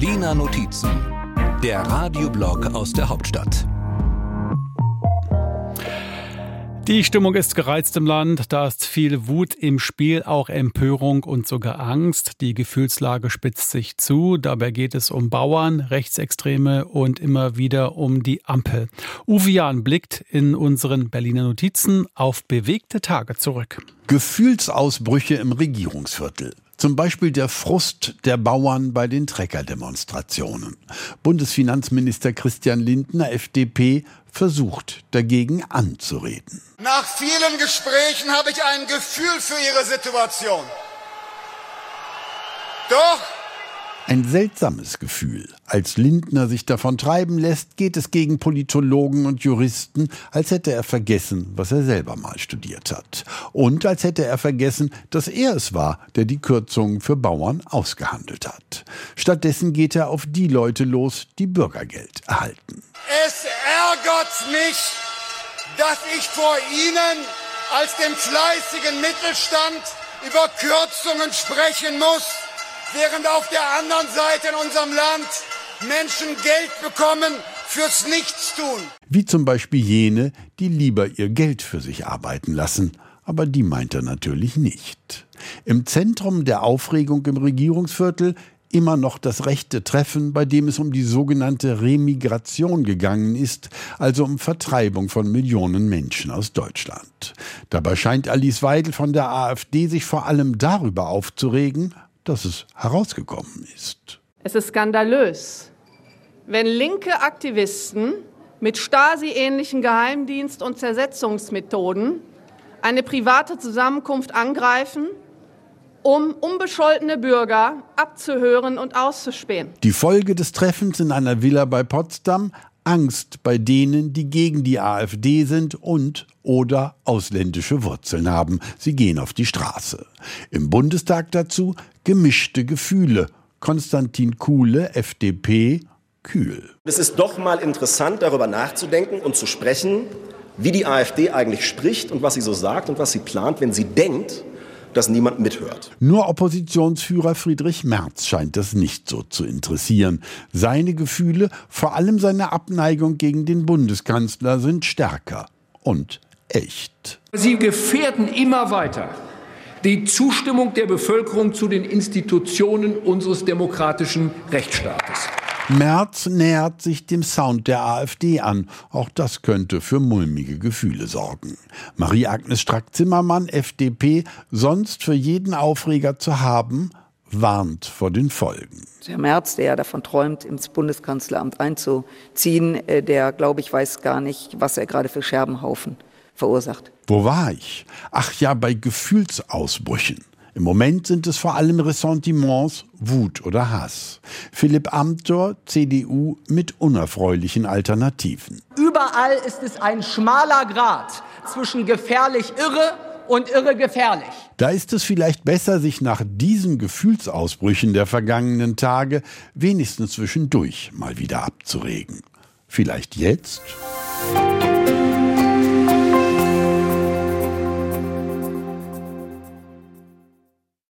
Berliner Notizen, der Radioblog aus der Hauptstadt. Die Stimmung ist gereizt im Land, da ist viel Wut im Spiel, auch Empörung und sogar Angst. Die Gefühlslage spitzt sich zu. Dabei geht es um Bauern, Rechtsextreme und immer wieder um die Ampel. Uwe Jahn blickt in unseren Berliner Notizen auf bewegte Tage zurück. Gefühlsausbrüche im Regierungsviertel. Zum Beispiel der Frust der Bauern bei den Treckerdemonstrationen. Bundesfinanzminister Christian Lindner, FDP, versucht dagegen anzureden. Nach vielen Gesprächen habe ich ein Gefühl für Ihre Situation. Doch ein seltsames Gefühl. Als Lindner sich davon treiben lässt, geht es gegen Politologen und Juristen, als hätte er vergessen, was er selber mal studiert hat. Und als hätte er vergessen, dass er es war, der die Kürzungen für Bauern ausgehandelt hat. Stattdessen geht er auf die Leute los, die Bürgergeld erhalten. Es ärgert mich, dass ich vor Ihnen als dem fleißigen Mittelstand über Kürzungen sprechen muss während auf der anderen Seite in unserem Land Menschen Geld bekommen fürs Nichtstun. Wie zum Beispiel jene, die lieber ihr Geld für sich arbeiten lassen. Aber die meint er natürlich nicht. Im Zentrum der Aufregung im Regierungsviertel immer noch das rechte Treffen, bei dem es um die sogenannte Remigration gegangen ist, also um Vertreibung von Millionen Menschen aus Deutschland. Dabei scheint Alice Weidel von der AfD sich vor allem darüber aufzuregen, dass es herausgekommen ist. Es ist skandalös, wenn linke Aktivisten mit Stasi-ähnlichen Geheimdienst- und Zersetzungsmethoden eine private Zusammenkunft angreifen, um unbescholtene Bürger abzuhören und auszuspähen. Die Folge des Treffens in einer Villa bei Potsdam Angst bei denen, die gegen die AfD sind und oder ausländische Wurzeln haben. Sie gehen auf die Straße. Im Bundestag dazu gemischte Gefühle. Konstantin Kuhle, FDP, kühl. Es ist doch mal interessant, darüber nachzudenken und zu sprechen, wie die AfD eigentlich spricht und was sie so sagt und was sie plant, wenn sie denkt, dass niemand mithört. Nur Oppositionsführer Friedrich Merz scheint das nicht so zu interessieren. Seine Gefühle, vor allem seine Abneigung gegen den Bundeskanzler, sind stärker und echt. Sie gefährden immer weiter die Zustimmung der Bevölkerung zu den Institutionen unseres demokratischen Rechtsstaates. Merz nähert sich dem Sound der AfD an. Auch das könnte für mulmige Gefühle sorgen. Marie-Agnes Strack-Zimmermann, FDP, sonst für jeden Aufreger zu haben, warnt vor den Folgen. Herr Merz, der ja davon träumt, ins Bundeskanzleramt einzuziehen, äh, der, glaube ich, weiß gar nicht, was er gerade für Scherbenhaufen verursacht. Wo war ich? Ach ja, bei Gefühlsausbrüchen. Im Moment sind es vor allem Ressentiments, Wut oder Hass. Philipp Amthor, CDU mit unerfreulichen Alternativen. Überall ist es ein schmaler Grat zwischen gefährlich irre und irre gefährlich. Da ist es vielleicht besser, sich nach diesen Gefühlsausbrüchen der vergangenen Tage wenigstens zwischendurch mal wieder abzuregen. Vielleicht jetzt?